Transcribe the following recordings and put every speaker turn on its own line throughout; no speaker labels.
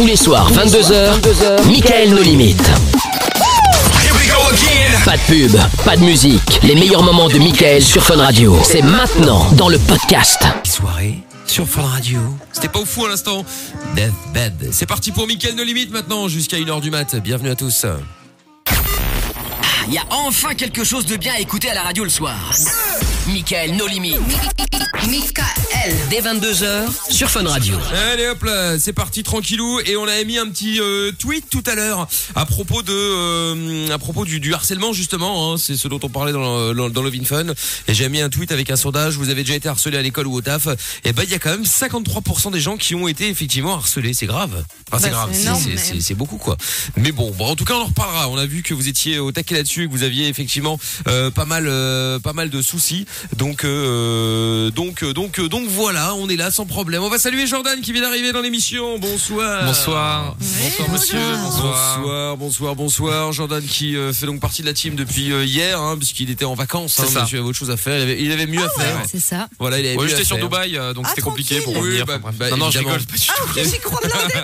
Tous les soirs, 22h, 22h Michael No Limites. Pas de pub, pas de musique. Les meilleurs moments de Michael sur Fun Radio. C'est maintenant dans le podcast.
Soirée sur Fun Radio. C'était pas au fou à l'instant. Deathbed. C'est parti pour Mickaël No Limite maintenant jusqu'à 1h du mat. Bienvenue à tous.
Il y a enfin quelque chose de bien à écouter à la radio le soir. Michael No Limites. Michael. Dès 22h sur Fun Radio.
Allez hop là, c'est parti tranquillou et on avait mis un petit euh, tweet tout à l'heure à propos de euh, à propos du, du harcèlement justement, hein, c'est ce dont on parlait dans le, dans le Vin Fun et j'ai mis un tweet avec un sondage, vous avez déjà été harcelé à l'école ou au taf et ben il y a quand même 53% des gens qui ont été effectivement harcelés, c'est grave. Enfin c'est
Bah,
grave,
c'est
beaucoup quoi. Mais bon, bon, en tout cas on en reparlera. On a vu que vous étiez au taquet là-dessus, que vous aviez effectivement euh, pas mal euh, pas mal de soucis. Donc euh, donc donc donc voilà, on est là sans problème. On va saluer Jordan qui vient d'arriver dans l'émission. Bonsoir.
Bonsoir. Bonsoir monsieur. Bonsoir.
Bonsoir, bonsoir, bonsoir. Jordan qui euh, fait donc partie de la team depuis euh, hier, hein, puisqu'il était en vacances. Hein,
C'est ça.
monsieur avait autre chose à faire. Il avait, il avait mieux à faire.
C'est ça.
Voilà, il avait
Ouais,
mieux
j'étais
à
sur. Dubaï, euh, donc
Ah,
c'était compliqué pour revenir.
Bah, bah,
non, non, je rigole pas du tout.
Crois blindé,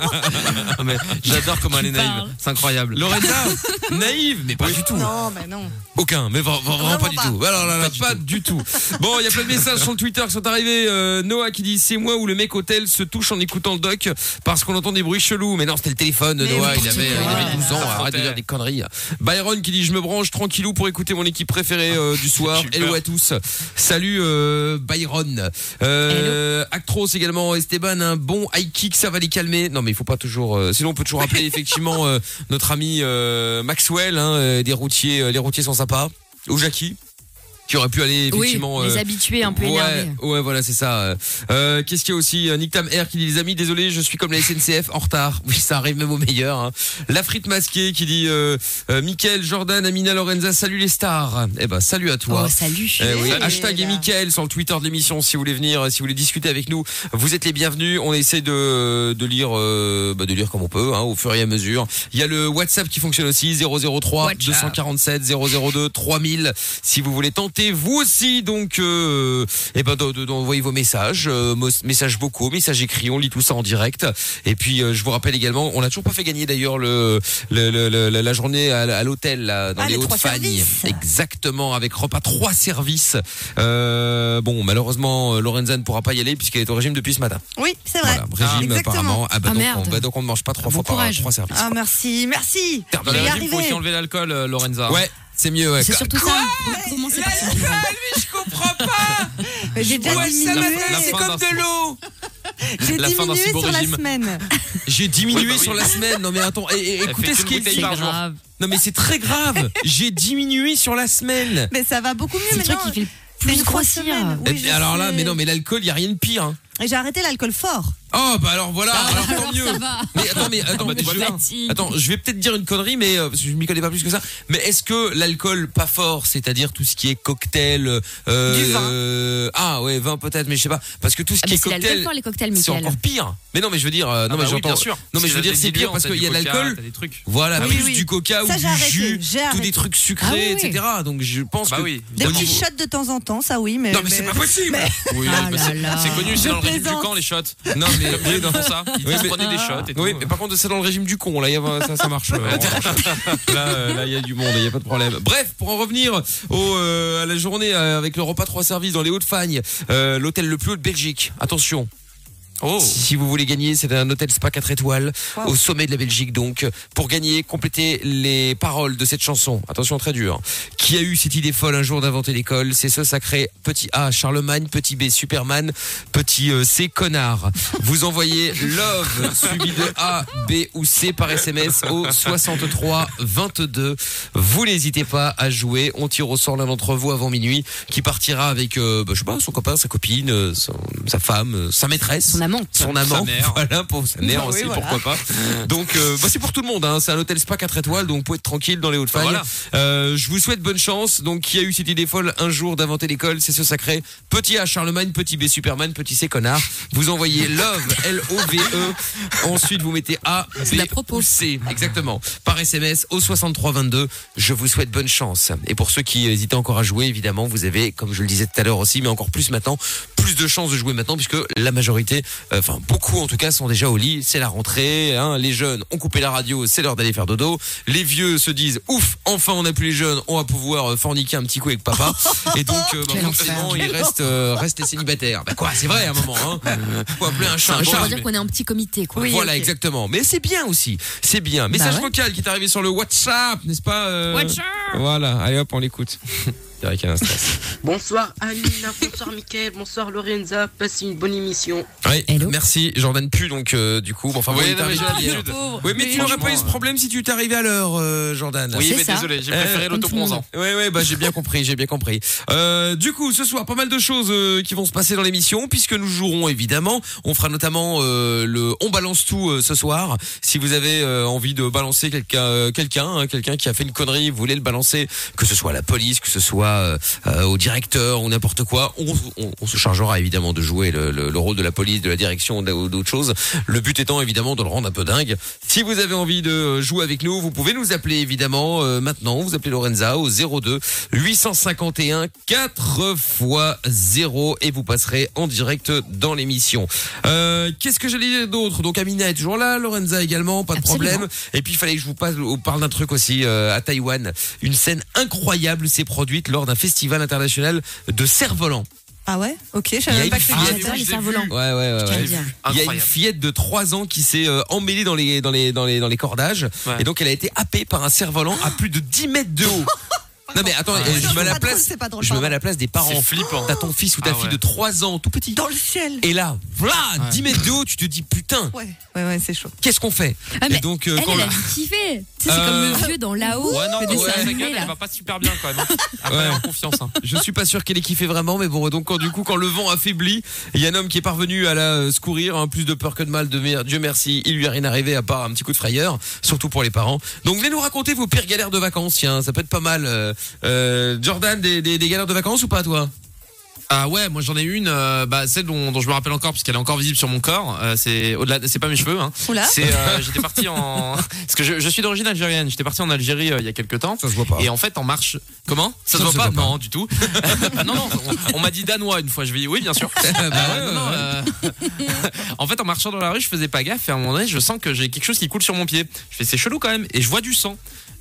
mais J'adore comment elle est naïve. C'est incroyable.
Lorenza, naïve, mais pas du tout.
Non, mais non.
Aucun, mais vra- vra- vraiment,
Vraiment
pas du tout. Alors là, là, pas, du tout. Bon, il y a plein de messages sur le Twitter qui sont arrivés. Euh, Noah qui dit c'est moi où le mec hôtel se touche en écoutant le doc parce qu'on entend des bruits chelous. Mais non, c'était le téléphone.
Mais
Noah, il avait, il avait 12 ans.
Ça
Arrête de dire des conneries. Byron qui dit je me branche tranquillou pour écouter mon équipe préférée euh, du soir. Hello à tous. Salut euh, Byron. Euh, Actros également. Esteban, un bon high kick, ça va les calmer. Non, mais il faut pas toujours. euh, sinon, on peut toujours appeler effectivement euh, notre ami euh, Maxwell, hein, des routiers, euh, les routiers sont sympas, ou Jackie. Qui aurait pu aller effectivement
oui, les
euh,
habitués un peu
ouais,
énervés.
ouais, voilà, c'est ça. Euh, Qu'est-ce qu'il y a aussi Euh, Nick Tam R qui dit les amis, désolé, je suis comme la SNCF en retard. Oui, ça arrive même au meilleur. Hein. La frite masquée qui dit Mickaël, Jordan, Amina, Lorenza, salut les stars. Eh ben, salut à toi.
Oh, salut.
Eh oui,
Salut,
hashtag et
là.
Mickaël sur le Twitter de l'émission si vous voulez venir, si vous voulez discuter avec nous, vous êtes les bienvenus. On essaie de, de lire bah, de lire comme on peut, hein, au fur et à mesure. Il y a le WhatsApp qui fonctionne aussi 003
WhatsApp.
247 002 3000 si vous voulez tenter vous aussi donc euh, eh ben de- de- d'envoyer vos messages, euh, messages vocaux, messages écrits, on lit tout ça en direct. Et puis euh, je vous rappelle également, on n'a toujours pas fait gagner d'ailleurs le, le, le- le- la journée à, à l'hôtel là, dans
Ah,
les
les trois
Hautes-Fagnes.
services.
Exactement, avec repas trois services. Euh, bon, malheureusement, euh, Lorenza ne pourra pas y aller puisqu'elle est au régime depuis ce matin.
Oui, c'est vrai.
Voilà, régime
Exactement.
apparemment. Ah bah
Ah,
donc,
merde.
on, bah donc on ne mange pas trois
Bon
fois par
courage.
trois services.
Ah, merci, merci. Y
régimes, faut aussi enlever l'alcool, euh, Lorenza.
Ouais, c'est mieux. Ouais.
C'est surtout ça. Par ça.
je comprends pas.
J'ai déjà
Ouais,
diminué.
la- la fin d'un-
l'eau.
J'ai diminué sur la semaine.
J'ai diminué
bah oui.
sur la semaine. Non mais attends, et- et-
Elle
écoutez ce
une
qu'il dit. Non mais c'est très grave. J'ai diminué sur la semaine.
Mais ça va beaucoup mieux
C'est le truc
maintenant.
qui fait
C'est
plus grossir.
Oui, je
alors là, mais non, mais l'alcool, il y a rien de pire. Hein.
Et J'ai arrêté l'alcool fort.
Oh bah alors voilà, alors tant mieux.
ça va.
Mais attends, mais attends,
bah,
mais je, attends, vais peut-être dire une connerie, mais euh, parce que je m'y connais pas plus que ça. Mais est-ce que l'alcool pas fort, c'est-à-dire tout ce qui est cocktail, euh,
Du vin.
euh, ah ouais, vin peut-être, mais je sais pas, parce que tout ce
Ah,
qui
mais
est
c'est l'alcool
cocktail,
fort, les cocktails,
c'est encore pire. Mais non, mais je veux dire, euh, non
Ah
mais
bah oui,
j'entends.
bien sûr.
Non mais je veux dire, c'est pire parce qu'il y a de l'alcool. Voilà,
Oui,
plus
oui.
du coca ou du jus, tous des trucs sucrés,
Ah oui, oui.
etc. Donc je pense
Bah
que
oui.
Des petits shots de temps en temps, ça oui, mais.
Non mais c'est pas possible.
Oui,
Ah
c'est- connu, c'est dans le régime du camp, les shots.
Non mais
Font ça. Ils
Oui, mais-
prenaient des shots et tout.
Oui, mais par contre, c'est dans le régime du con. Là, il y a- ça, ça marche. euh, là, euh, là, il y a du monde, il y a pas de problème. Bref, pour en revenir au, euh, à la journée euh, avec le repas trois services dans les Hauts-de-Fagne, euh, l'hôtel le plus haut de Belgique. Attention.
Oh.
Si vous voulez gagner, c'est un hôtel spa 4 étoiles
Wow.
au sommet de la Belgique. Donc, pour gagner, complétez les paroles de cette chanson. Attention, très dur. Qui a eu cette idée folle un jour d'inventer l'école? C'est ce sacré petit A Charlemagne, petit B Superman, petit euh, C connard. Vous envoyez love suivi de A, B ou C par SMS au 63 22. Vous n'hésitez pas à jouer. On tire au sort l'un d'entre vous avant minuit qui partira avec, euh, bah, je sais pas, son copain, sa copine, euh, son- sa femme, euh, sa maîtresse
amant.
son amant,
mère.
voilà pour sa mère
Bah oui,
aussi,
voilà.
pourquoi pas. Donc euh, bah, c'est pour tout le monde, hein. c'est un hôtel spa 4 étoiles, donc vous pouvez être tranquille dans les Hauts-de-Fagne.
Voilà.
Euh, je vous souhaite bonne chance. Donc qui a eu cette idée folle un jour d'inventer l'école, c'est ce sacré petit A Charlemagne, petit B Superman, petit C connard. Vous envoyez love L O V E. Ensuite vous mettez A B ou C exactement par SMS au 63 22. Je vous souhaite bonne chance. Et pour ceux qui hésitaient encore à jouer, évidemment, vous avez, comme je le disais tout à l'heure aussi, mais encore plus maintenant, plus de chances de jouer maintenant puisque la majorité euh, enfin beaucoup en tout cas, sont déjà au lit. C'est la rentrée. Hein, les jeunes ont coupé la radio, c'est l'heure d'aller faire dodo. Les vieux se disent ouf, enfin on n'a plus les jeunes, on va pouvoir euh, forniquer un petit coup avec papa. Et donc euh, bah, forcément, il reste euh, reste les célibataires. Bah quoi, c'est vrai à un moment. Hein. Faut appeler un chat un
On
chat.
va dire qu'on est un petit comité, quoi.
Oui,
voilà, exactement. Mais c'est bien aussi. C'est bien. Message
Bah ouais.
vocal qui est arrivé sur le WhatsApp, n'est-ce pas euh,
WhatsApp
Voilà, allez hop, on l'écoute. C'est vrai qu'il y a un stress.
Bonsoir Amina, bonsoir Mickaël, bonsoir Lorenza, passez une bonne émission.
Oui,
Hello.
merci. Jordan pu donc euh, du coup. Bon, enfin,
Oui,
bon,
non, mais j'ai l'habitude.
Oui, mais
Oui,
tu n'aurais pas eu ce problème si tu t'es arrivé à l'heure, euh, Jordan.
Oui, mais
ça.
désolé, j'ai
Euh,
préféré l'autobronzant.
Ouais, ouais, bah j'ai bien compris, j'ai bien compris. Euh, du coup, ce soir, pas mal de choses euh, qui vont se passer dans l'émission, puisque nous jouerons évidemment. On fera notamment euh, le on balance tout euh, ce soir. Si vous avez euh, envie de balancer quelqu'un, euh, quelqu'un, hein, quelqu'un qui a fait une connerie, vous voulez le balancer, que ce soit à la police, que ce soit euh, euh, au directeur ou n'importe quoi, on, on- on se chargera évidemment de jouer le, le- le rôle de la police, de la direction ou d'autres choses. Le but étant évidemment de le rendre un peu dingue. Si vous avez envie de jouer avec nous, vous pouvez nous appeler évidemment euh, maintenant. Vous appelez Lorenza au 02 851 4 x 0 et vous passerez en direct dans l'émission. Euh, Qu'est-ce que j'allais dire d'autre? Donc Amina est toujours là, Lorenza également, pas de
Absolument.
problème. Et puis il fallait que je vous passe- vous parle d'un truc aussi à Taïwan. Une scène incroyable s'est produite lors d'un festival international de cerf-volant.
Ah ouais? Ok, je
Il y a
savais même
une
pas que c'était
Ah, les cerfs-volants.
Ouais, ouais, ouais. Ouais. Il y a une fillette de 3 ans qui s'est euh, emmêlée dans les dans les dans les dans les cordages
Ouais.
et donc elle a été happée par un cerf-volant à plus de 10 mètres de haut. Non mais attends,
Ah,
euh, je me mets à la
drôle,
place.
c'est pas drôle,
Je me mets à la place des parents.
C'est flippant.
T'as ton fils ou ta
Ah
fille
ouais.
de 3 ans, tout petit.
Dans le ciel.
Et là, voilà, 10 mètres de haut, tu te dis putain,
Ouais, ouais, ouais, c'est chaud.
qu'est-ce qu'on fait
Ah, mais
Et donc euh,
Elle,
quand
elle
le-
a dû kiffer. Tu sais, c'est
Euh,
comme le vieux dans là-haut.
Ouais, non, ouais, sa gueule, elle va pas super bien quand même. hein.
Ouais.
en confiance. hein.
Je suis pas sûr qu'elle ait kiffé vraiment, mais bon, donc quand du coup, quand le vent affaiblit, il y a un homme qui est parvenu à la euh, secourir, hein, plus de peur que de mal, de mer- Dieu merci, il lui a rien arrivé à part un petit coup de frayeur, surtout pour les parents. Donc venez nous raconter vos pires galères de vacances, tiens, ça peut être pas mal. Euh, Jordan, des, des, des galères de vacances ou pas toi?
Ah ouais, moi j'en ai une, euh, bah, celle dont, dont je me rappelle encore puisqu'elle est encore visible sur mon corps. Euh, c'est au-delà, c'est pas mes cheveux. Hein.
Oula.
C'est, euh, j'étais parti en, parce que je, je suis d'origine algérienne. J'étais parti en Algérie euh, il y a quelques temps.
Ça se voit pas.
Et en fait, en marche, comment? Ça,
Ça
se voit
se
pas?
voit pas.
Non, du tout. Ah non, non. On, on m'a dit danois une fois. Je vais dire oui, bien sûr.
Bah
Euh,
ouais,
non, euh, en fait, en marchant dans la rue, je faisais pas gaffe et à un moment donné, je sens que j'ai quelque chose qui coule sur mon pied. Je fais c'est chelou quand même et je vois du sang.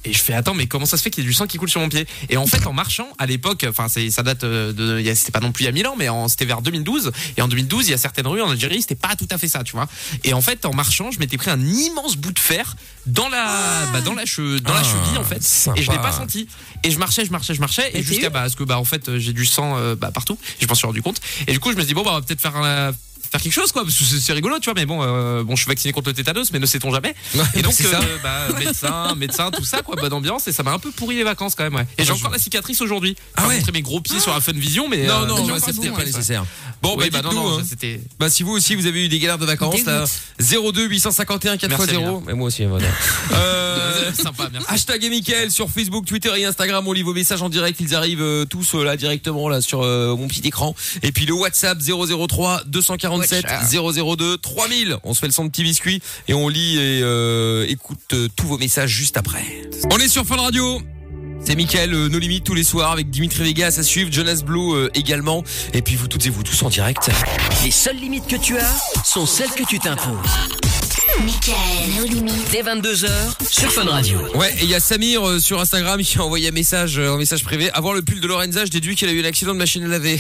Et je fais attends mais comment ça se fait qu'il y ait du sang qui coule sur mon pied? Et en fait en marchant à l'époque, enfin ça date euh, de, c'était pas non plus il y a 1000 ans mais c'était vers 2012 et en 2012 il y a certaines rues en Algérie c'était pas tout à fait ça tu vois. Et en fait en marchant je m'étais pris un immense bout de fer dans la bah, dans la che- dans la
Ah,
cheville en fait.
Sympa.
et je l'ai pas senti. Et je marchais je marchais je marchais.
Et
jusqu'à bah parce que bah en fait euh, j'ai du sang euh, bah, partout. Je m'en suis rendu compte. Et du coup je me suis dit bon bah on va peut-être faire un faire quelque chose quoi parce que c'est rigolo tu vois mais bon euh, bon je suis vacciné contre le tétanos mais ne sait-on jamais
Ouais,
et donc euh, bah, médecin médecin tout ça quoi bonne ambiance et ça m'a un peu pourri les vacances quand même ouais. et j'ai encore la cicatrice aujourd'hui
Ah
Enfin,
ouais
mes gros pieds sur la Fun Vision mais
Non,
euh,
non, bah, c'était pas nécessaire. Bon,
oui,
bah,
bah non non
hein.
c'était
Bah si vous aussi vous avez eu des galères de vacances là, 02 851 4
Merci,
0 Mais moi aussi, voilà. Euh,
sympa merci
Hashtag et Mickaël sur Facebook, Twitter et Instagram. On lit vos messages en direct. Ils arrivent tous là directement là sur mon petit écran. Et puis le WhatsApp 003 247 002 3000. On se fait le son de petit biscuit et on lit et euh, écoute euh, tous vos messages juste après. On est sur Fun Radio. C'est Mickaël, euh, nos limites tous les soirs avec Dimitri Vegas à suivre, Jonas Blue euh, également. Et puis vous toutes et vous tous en direct.
Les seules limites que tu as sont celles que tu t'imposes.
Michael, nos limites.
Dès 22h sur Fun Radio.
Ouais, et il y a Samir euh, sur Instagram qui a envoyé un message, euh, un message privé. Avoir le pull de Lorenza, je déduis qu'elle a eu un accident de machine à laver.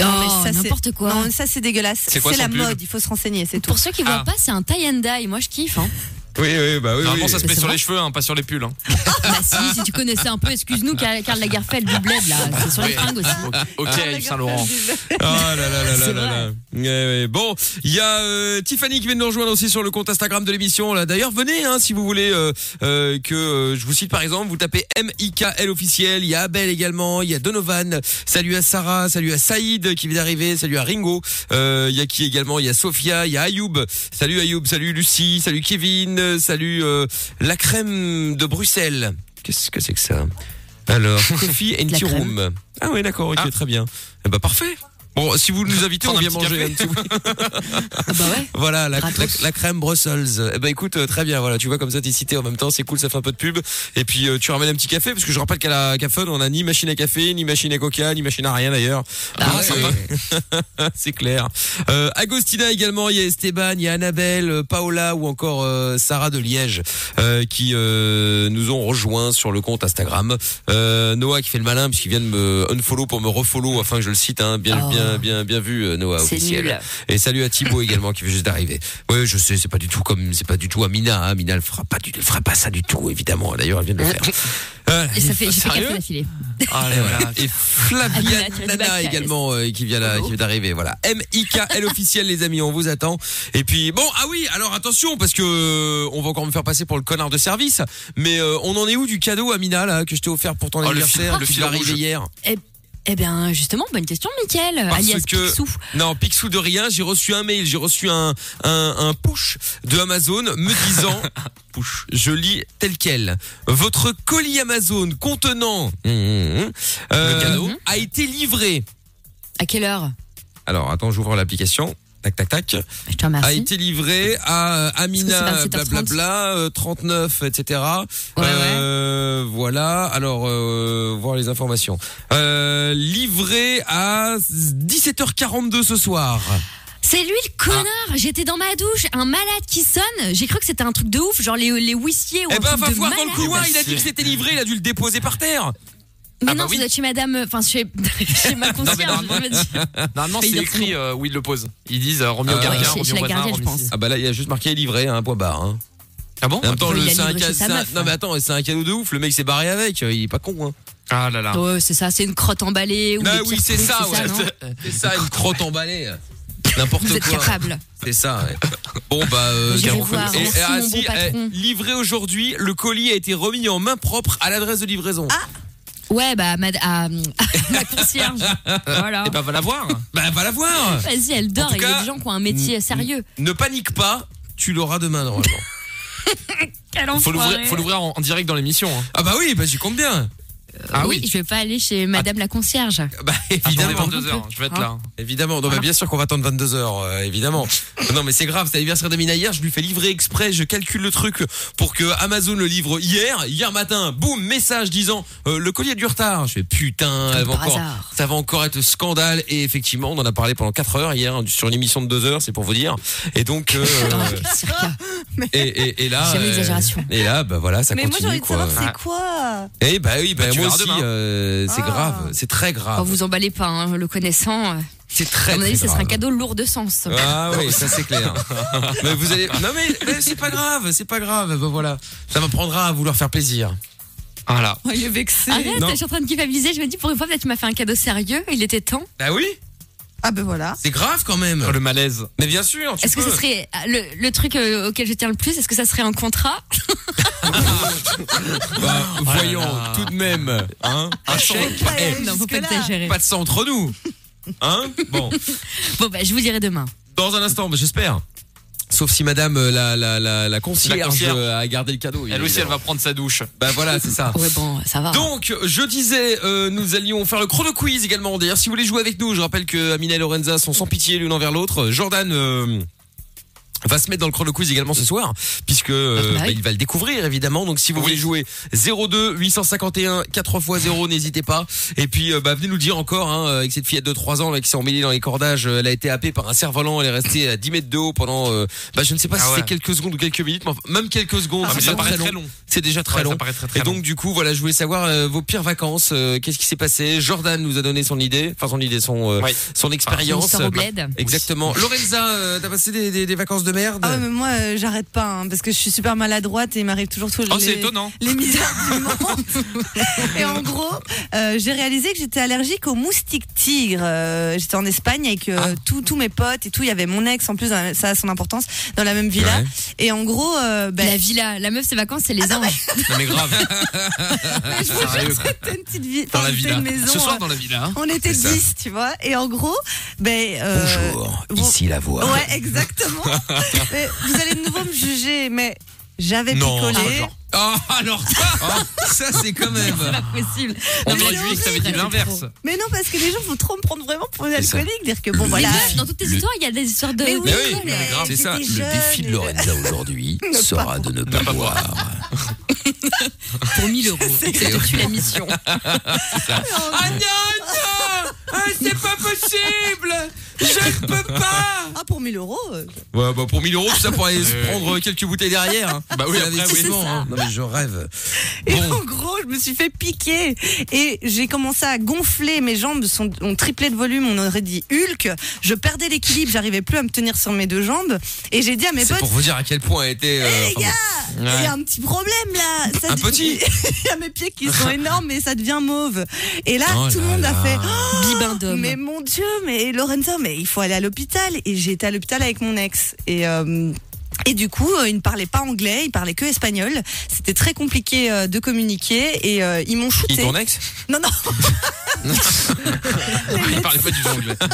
Non,
Oh,
mais ça, c'est-
n'importe quoi.
Non, ça c'est dégueulasse.
C'est quoi
C'est la mode, il faut se renseigner, c'est tout.
Pour ceux qui voient
Ah.
pas, c'est un tie and dye. Moi, je kiffe. Hein.
Oui, oui, bah oui.
Normalement
oui.
ça se met sur les cheveux hein, pas sur les pulls hein.
bah si, si tu connaissais un peu, excuse-nous, Karl Lagerfeld du bled là, c'est sur les fringues aussi.
Ok
Ah,
Yves Saint Laurent
Ah là là là là là là. ouais. Bon, il y a euh, Tiffany qui vient de nous rejoindre aussi sur le compte Instagram de l'émission. Là, d'ailleurs, venez hein, si vous voulez euh, euh, que euh, je vous cite par exemple. Vous tapez M I K L officiel. Il y a Abel également. Il y a Donovan. Salut à Sarah. Salut à Saïd qui vient d'arriver. Salut à Ringo. Euh, Il y a qui également? Il y a Sophia. Il y a Ayoub. Salut Ayoub. Salut Lucie. Salut Kevin. Euh, Salut euh, la crème de Bruxelles. Qu'est-ce que c'est que ça? Alors, Coffee and Tea. Room. Ah oui, d'accord. Ok,
Ah.
très bien. Eh ben parfait. Bon, si vous nous invitez, on vient manger un
café.
petit
Ah bah ouais.
Voilà, la, la,
Gratos.
la crème Brussels. Eh ben écoute, euh, très bien, voilà, tu vois comme ça t'es cité en même temps, c'est cool, ça fait un peu de pub. Et puis euh, tu ramènes un petit café, parce que je rappelle qu'à la Cafon, on a ni machine à café, ni machine à coca, ni machine à rien d'ailleurs.
Ah
Donc,
ouais.
c'est clair. Euh, Agostina également, il y a Esteban, il y a Annabelle, euh, Paola ou encore euh, Sarah de Liège euh, qui euh, nous ont rejoints sur le compte Instagram. Euh, Noah qui fait le malin puisqu'il vient de me unfollow pour me refollow afin que je le cite. Hein. Bien,
Oh.
bien, bien, bien vu euh, Noah officiel.
nul.
Et salut à Thibaut également qui vient juste d'arriver. Oui, je sais, c'est pas du tout comme, c'est pas du tout Amina. Hein. Amina, elle fera pas du, elle fera pas ça du tout, évidemment. D'ailleurs, elle vient de le faire. Euh,
Et ça fait, j'ai fait
Sérieux
quatre d'affilée.
Ah,
et voilà. Et Flavia
tu
Nana également euh, qui vient là, qui vient d'arriver. Voilà. M I K L officiel les amis, on vous attend. Et puis bon, ah oui, alors attention parce que euh, on va encore me faire passer pour le connard de service. Mais euh, on en est où du cadeau Amina là que je t'ai offert pour ton
Oh, le
anniversaire,
fil- le fil
arriver
rouge.
hier?
Eh, eh bien, justement, bonne question, Mickaël.
Parce
alias
que-
Picsou.
Non, Picsou de rien. J'ai reçu un mail, j'ai reçu un, un, un push de Amazon me disant, push, je lis tel quel. Votre colis Amazon contenant hum, hum, hum, euh,
Le cadeau.
a été livré.
À quelle heure?
Alors, attends, j'ouvre l'application. Tac, tac, tac.
Je te
A été livré à euh, Amina,
Parce que c'est 27h30.
blablabla, euh, 39, etc.
Ouais,
Euh, Voilà. Alors, euh, voir les informations. Euh, livré à 17h42 ce soir.
C'est lui le connard. J'étais dans ma douche, un malade qui sonne. J'ai cru que c'était un truc de ouf, genre les, les huissiers ou
Eh
un
ben,
truc
va
de
voir dans le couloir. Il a dit que c'était livré. Il a dû le déposer par terre.
Mais
Ah
non,
bah oui.
vous êtes chez madame, enfin chez, chez ma concierge.
normalement-
dis.
Normalement,
Mais
c'est écrit euh, où il le pose. Ils disent euh, remis au
Euh,
gardien,
chez-
remis au voisin, remis.
Ah bah là, il y a juste marqué livré, un point barre. Hein.
Ah bon
En même temps, c'est un Non
hein.
mais attends, c'est un cadeau de ouf. Le mec s'est barré avec. Il est pas con. Hein.
Ah là là.
Ouais, c'est ça, c'est une crotte emballée. Ou
Ah
des
oui, c'est ça. Ouais.
non
C'est ça, une crotte emballée. N'importe
Vous êtes
quoi.
capable.
C'est ça. ouais. Bon bah euh,
voir.
et-
Merci,
et, ah,
mon
si,
bon patron.
eh, livré aujourd'hui, le colis a été remis en main propre à l'adresse de livraison.
Ah. Ouais, bah, mad- à, à la concierge. voilà.
Et ben va la voir.
Bah va la voir.
Vas-y, elle dort. Il y a des gens qui ont un métier sérieux.
Ne panique pas, tu l'auras demain normalement.
Quel
Faut l'ouvrir, faut l'ouvrir en, en direct dans l'émission. hein.
ah bah oui, bah j'y compte bien.
Ah
oui,
oui.
je vais pas aller chez madame la concierge.
Bah
Évidemment.
évidemment.
22 heures. Je vais être
Hein
là.
Évidemment, non, mais bien sûr qu'on va attendre 22 heures, euh, évidemment. non, mais c'est grave, c'est l'anniversaire de Mina hier, je lui fais livrer exprès, je calcule le truc pour que Amazon le livre hier, hier matin, boum, message disant euh, le colis a du retard. Je fais putain, elle va encore, ça va encore être scandale et effectivement, on en a parlé pendant 4 heures hier sur une émission de 2 heures, c'est pour vous dire. Et donc euh, et, et, et là euh, et là bah voilà, ça
Mais moi j'ai
continue
envie de savoir c'est quoi?
Et bah oui, bah,
Bah, tu
moi aussi euh, c'est
Ah.
grave, c'est très grave.
Oh, vous emballez pas, hein, le connaissant. euh,
C'est très
À mon
très
avis, ce sera un cadeau lourd de sens.
Ah oui, ça c'est clair. mais vous allez. Non mais, mais c'est pas grave, c'est pas grave. Ben voilà, ça m'apprendra à vouloir faire plaisir.
Voilà.
Oh, Il est vexé.
Arrête,
Non.
je suis en train de culpabiliser. Je me dis, pour une fois, peut-être tu m'as fait un cadeau sérieux. Il était temps.
Bah oui,
Ah ben voilà.
c'est grave quand même.
Oh, le malaise.
Mais bien sûr,
Est-ce que ce serait euh, le, le truc euh, auquel je tiens le plus Est-ce que ça serait un contrat
Bah, voyons, tout de même, hein, un chèque.
Non, faut pas exagérer.
pas de ça entre nous, hein. Bon,
Bon, bah, je vous dirai demain.
dans un instant, bah, j'espère. Sauf si Madame euh, la la la, la concierge,
La concierge.
euh, a gardé le cadeau.
Elle aussi, elle va prendre sa douche.
Bah voilà, c'est ça.
Ouais, bon, ça va.
Donc, je disais, euh, nous allions faire le chrono quiz également. D'ailleurs, si vous voulez jouer avec nous, je rappelle que Amina et Lorenza sont sans pitié l'une envers l'autre. Jordan euh, va se mettre dans le chrono quiz également ce soir, puisque euh,
Ah, bah oui.
bah, il va le découvrir évidemment. Donc, si vous voulez jouer 02 851 4 x 0, n'hésitez pas. Et puis, euh, bah, venez nous le dire encore, hein, avec cette fillette de 3 ans là, qui s'est emmêlée dans les cordages, elle a été happée par un cerf-volant, elle est restée à 10 mètres de haut pendant, euh, bah, je ne sais pas
Ah
si
ouais.
c'est quelques secondes ou quelques minutes, mais enfin, même quelques secondes.
Ah, mais ça paraît
très long.
long.
C'est déjà très
Ouais,
long.
ça paraît très très
Et
long.
donc du coup voilà, je voulais savoir euh, vos pires vacances. euh, Qu'est-ce qui s'est passé? Jordan nous a donné son idée, enfin son idée, son euh,
Ouais.
son expérience. Exactement. Lorenza, euh, t'as passé des, des, des vacances de merde
Ah ouais, mais moi euh, j'arrête pas hein, parce que je suis super maladroite et il m'arrive toujours tout
Oh,
les,
c'est étonnant.
les misères du monde. et en gros, euh, j'ai réalisé que j'étais allergique aux moustiques tigres. Euh, j'étais en Espagne avec euh,
Ah.
tous tous mes potes et tout. Il y avait mon ex en plus, dans la- ça a son importance, dans la même villa.
Ouais.
Et en gros, euh, ben,
La villa, la meuf, ses vacances, c'est les anges.
Non mais grave.
je vous jure,
Sérieux, quoi.
c'était une petite
Dans
enfin,
la
c'était
villa.
une maison.
Ce soir
euh,
dans la villa. hein.
on était
C'est ça.
10, tu vois. Et en gros, ben. euh,
Bonjour,
bon-
ici la voix.
Ouais, exactement. Mais vous allez de nouveau me juger, mais J'avais
Non,
picolé.
genre.
Ah, alors ça, ça c'est quand même.
C'est pas possible.
On aurait
c'est
dit que t'avais dit l'inverse.
Mais non, parce que les gens vont trop me prendre vraiment pour une
C'est ça.
alcoolique. Dire que bon,
Le
voilà.
défi.
Dans toutes tes
Le-
histoires, il y a des histoires de.
Mais oui,
Mais oui,
mais
c'est ça. Le défi de Lorenza aujourd'hui sera de ne pas
pas
boire.
Pour 1000 euros. Tue la mission.
Ah non, non Ah, C'est pas possible Je ne peux pas
Ah, pour 1000 euros euh,
Ouais, bah pour 1000 euros, tout ça pour aller se
Euh.
prendre quelques bouteilles derrière. hein.
Bah oui, après,
oui.
hein. Non mais je rêve.
Et
Bon.
en gros, je me suis fait piquer et j'ai commencé à gonfler. Mes jambes sont, ont triplé de volume. On aurait dit Hulk. Je perdais l'équilibre. J'arrivais plus à me tenir sur mes deux jambes. Et j'ai dit à mes
C'est
potes,
pour vous dire à quel point elle était. euh,
Eh, les
enfin,
gars, il y a un petit problème là. Ça
Un petit
Il y a mes pieds qui sont énormes et ça devient mauve. Et là,
Oh
tout le
là
monde a
là.
fait. Oh,
Bibin d'homme.
mais mon Dieu, mais Lorenzo, mais il faut aller à l'hôpital. Et j'ai été à l'hôpital avec mon ex. Et euh, et du coup, euh, il ne parlait pas anglais, il parlait que espagnol. C'était très compliqué euh, de communiquer et euh, ils m'ont
Qui
shooté.
ton ex
Non, non.
Il parlait pas du tout anglais.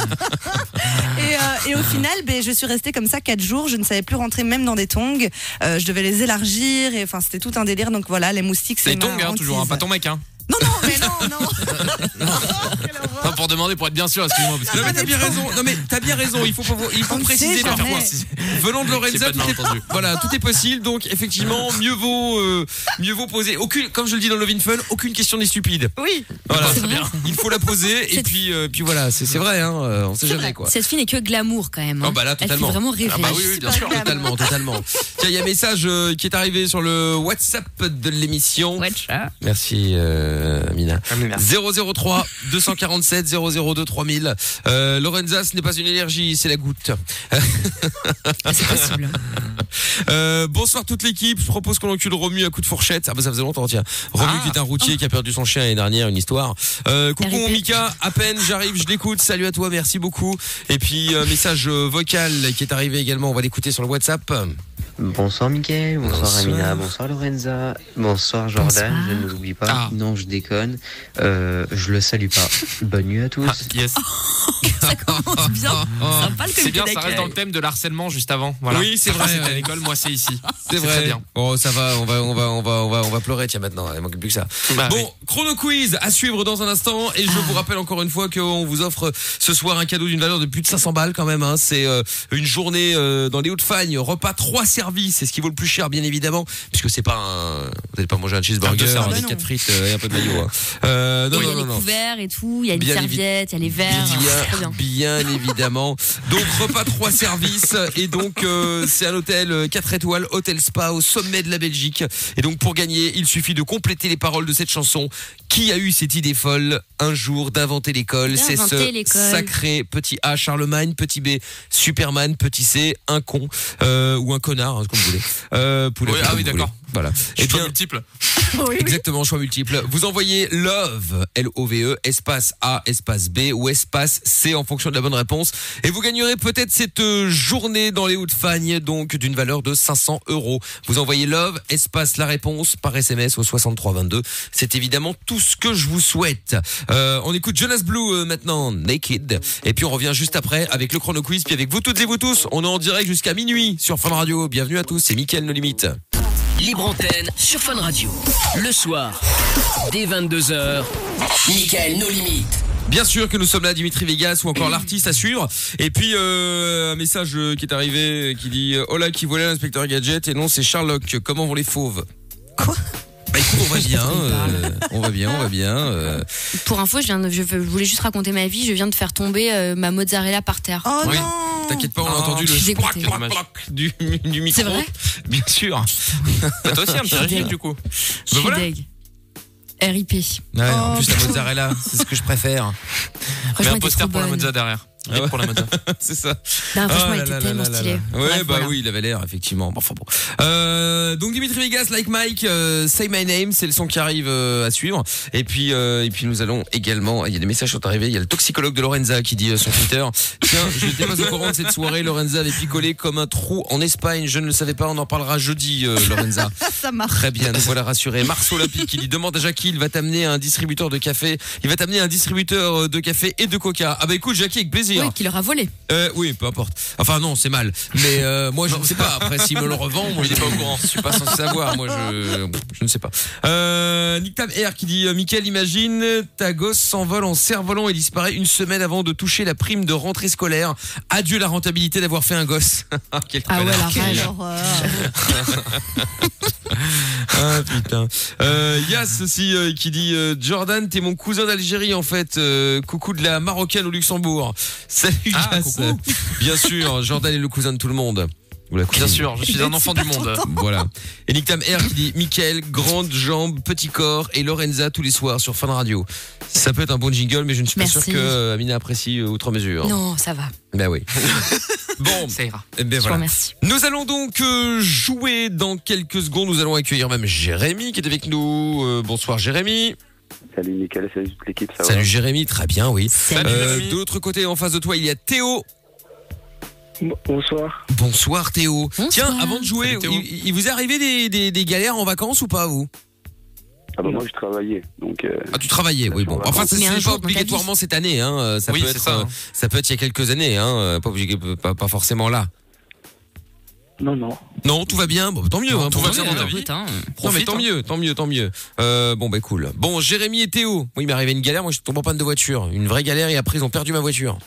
Et, et au final, ben, je suis restée comme ça quatre jours. Je ne savais plus rentrer même dans des tongs. Je devais les élargir. Et enfin, c'était tout un délire. Donc voilà, les moustiques, c'est
C'est
ma
ton gars, toujours, hein, pas ton mec, hein.
Non, non, mais non, non.
Non, pour être bien sûr, excuse-moi. parce que-
Non mais t'as bien raison. Non mais t'as bien raison. Il faut il préciser parfois. Venant de Lorenza, tout est, voilà, tout est possible. Donc effectivement, mieux vaut euh, mieux vaut poser. Aucune, comme je le dis dans Love in Fun, aucune question n'est stupide.
Oui.
Voilà,
C'est ça.
il faut la poser et puis euh, puis voilà, c'est vrai. Hein, euh, on sait jamais
vrai.
quoi.
Cette fille n'est que glamour quand même. hein.
Oh, bah là,
Elle
totalement.
fait vraiment rêver.
Ah bah oui, oui, bien sûr, totalement, totalement. Tiens, il y a un message euh, qui est arrivé sur le WhatsApp de l'émission. Merci euh.
Ah, merci.
003 247 002 3000. Euh, Lorenza, ce n'est pas une allergie, c'est la goutte.
C'est possible.
Euh, bonsoir toute l'équipe. Je propose qu'on encule Romu à coup de fourchette. Ah bah ça faisait longtemps tiens. Romu
Ah.
qui est un routier qui a perdu son chien l'année dernière, une histoire. Euh, coucou. Mika, à peine j'arrive, je l'écoute. Salut à toi, merci beaucoup. Et puis euh, message vocal qui est arrivé également. On va l'écouter sur le WhatsApp.
Bonsoir Mickaël, bonsoir,
Bonsoir.
Amina, bonsoir Lorenza, bonsoir Jordan,
Bonsoir.
je ne l'oublie pas.
Ah.
Non, je déconne, euh, je le salue pas. Bonne nuit à tous.
Ah, yes.
Ça commence bien. Sympa le
C'est bien, ça reste dans le thème de l'harcèlement juste avant. Voilà.
Oui, c'est vrai,
C'était à l'école, moi c'est ici.
C'est vrai.
très bien.
Bon, ça va, on va, on va, on va, on va, on va pleurer. Tiens maintenant, il manque plus que ça.
Bah
bon,
oui.
chrono quiz à suivre dans un instant. Et je vous rappelle encore une fois qu'on vous offre ce soir un cadeau d'une valeur de plus de 500 balles quand même. Hein. C'est euh, une journée euh, dans les Hauts-de-Fagne, repas trois services. C'est ce qui vaut le plus cher, bien évidemment, puisque c'est pas un. Vous n'allez pas manger un cheeseburger
Ah bah
quatre
non.
frites euh, et un peu de maillot. Hein. Euh, non,
Il y
non,
a
non,
les
non.
couverts et tout, il y a une
Bien
serviette, il y a les verres. C'est trop
Bien, évidemment. Donc repas trois services et donc euh, c'est un hôtel euh, 4 étoiles, hôtel spa au sommet de la Belgique. Et donc pour gagner, il suffit de compléter les paroles de cette chanson. Qui a eu cette idée folle un jour d'inventer l'école? C'est ce
l'école.
sacré petit A Charlemagne, petit B Superman, petit C un con euh, ou un connard, hein, comme vous voulez. Euh, poulet,
Oui, ah oui, d'accord.
Voilà.
Suis
bien,
multiple.
Exactement, choix multiple. Vous envoyez love, L-O-V-E, espace A, espace B ou espace C en fonction de la bonne réponse. Et vous gagnerez peut-être cette euh, journée dans les Hauts-de-Fagne, donc d'une valeur de 500 euros. Vous envoyez love, espace la réponse par SMS au 6322. C'est évidemment tout ce que je vous souhaite. Euh, on écoute Jonas Blue euh, maintenant, Naked. Et puis on revient juste après avec le chrono quiz. Puis avec vous toutes et vous tous, on est en direct jusqu'à minuit sur Fun Radio. Bienvenue à tous, c'est Mickaël No Limites.
Libre antenne sur Fun Radio. Le soir, dès 22h, Michael No Limites.
Bien sûr que nous sommes là, Dimitri Vegas ou encore l'artiste à suivre. Et puis euh, un message euh, qui est arrivé euh, qui dit Hola qui volait l'inspecteur Gadget et non c'est Sherlock. Comment vont les fauves?
Quoi?
Bah écoute, on va bien, euh, on va bien, on va bien. euh.
Pour info, je, viens de- je voulais juste raconter ma vie. Je viens de faire tomber euh, ma mozzarella par terre.
Oh
Oui,
non
T'inquiète pas, on a
Oh,
entendu
je
le
suis dégoûtée.
du, du micro.
C'est vrai
Bien sûr.
Bah, toi aussi, un petit régime du coup.
Je suis
voilà.
deg. RIP.
Ouais, en
Oh.
plus la mozzarella, c'est ce que je préfère.
Franchement,
un poster pour la mozza derrière.
Ah ouais.
pour la
c'est ça.
Non, franchement,
Oh
elle
là
était
là
tellement
là. Ouais,
Bref,
bah
voilà.
oui, il avait l'air, effectivement. Bon, enfin bon. Euh, donc Dimitri Vegas, like Mike, euh, Say My Name, c'est le son qui arrive euh, à suivre. Et puis, euh, et puis nous allons également, il y a des messages qui sont arrivés, il y a le toxicologue de Lorenza qui dit euh, sur Twitter, tiens, je n'étais pas au courant de cette soirée, Lorenza avait picolé comme un trou en Espagne, je ne le savais pas, on en parlera jeudi, euh, Lorenza.
Ça marche.
Très bien, nous voilà rassurés. Mars Olympique qui dit demande à Jackie, il va t'amener un distributeur de café. Il va t'amener un distributeur de café et de coca. Ah bah écoute Jackie avec plaisir. Plaisir.
Oui, qui leur a volé.
Euh, oui, peu importe. Enfin non, c'est mal. Mais euh, moi je ne sais pas. Après, s'il me le revend, moi je n'est pas au courant. Je suis pas censé savoir. Moi je, je ne sais pas. Euh, Nick Tam Air qui dit, Mickaël, imagine ta gosse s'envole en cerf-volant et disparaît une semaine avant de toucher la prime de rentrée scolaire. Adieu la rentabilité d'avoir fait un gosse. Quel
Ah ouais, la rage.
Ah putain. Euh, Yass aussi euh, qui dit euh, Jordan, t'es mon cousin d'Algérie en fait. Euh, coucou de la marocaine au Luxembourg. Salut
Ah, coucou.
Bien sûr, Jordan est le cousin de tout le monde.
Bien sûr, je suis un enfant du monde.
Voilà. Et Nick Tam R qui dit Michael, grande jambe, petit corps et Lorenza tous les soirs sur Fun Radio. Ça peut être un bon jingle, mais je ne suis pas
Merci.
sûr que euh, Amina apprécie euh, outre mesure.
Non, ça va.
Ben oui. bon,
Ça ira.
eh ben
Je vous
voilà.
remercie.
Nous allons donc euh, jouer dans quelques secondes. Nous allons accueillir même Jérémy qui est avec nous. Euh, bonsoir Jérémy.
Salut Mickaël, salut toute l'équipe, ça
Salut Jérémy, très bien, oui.
Salut.
Euh,
Jérémy.
de l'autre côté, en face de toi, il y a Théo.
Bonsoir.
Bonsoir Théo.
Bonsoir.
Tiens, avant de jouer, il, il vous est arrivé des, des, des galères en vacances ou pas vous?
Ah bah moi je travaillais, donc euh,
Ah, tu travaillais, oui, bon. Enfin, c'est
Mais un
c'est
jour
pas
dans ta
obligatoirement cette année, hein. euh, Ça
Oui,
peut
c'est
être,
ça,
euh,
hein.
ça peut être il y a quelques années, hein. euh, Pas obligé, pas, pas forcément là.
Non non.
Non, tout va bien. Bon, tant mieux. hein,
tout va bien dans ta vie.
Non, mais tant
hein.
mieux, tant mieux, tant mieux. Euh, bon, bah cool. Bon, Jérémy et Théo. Moi, il m'est arrivé une galère. Moi, je tombe en panne de voiture. Une vraie galère et après, ils ont perdu ma voiture.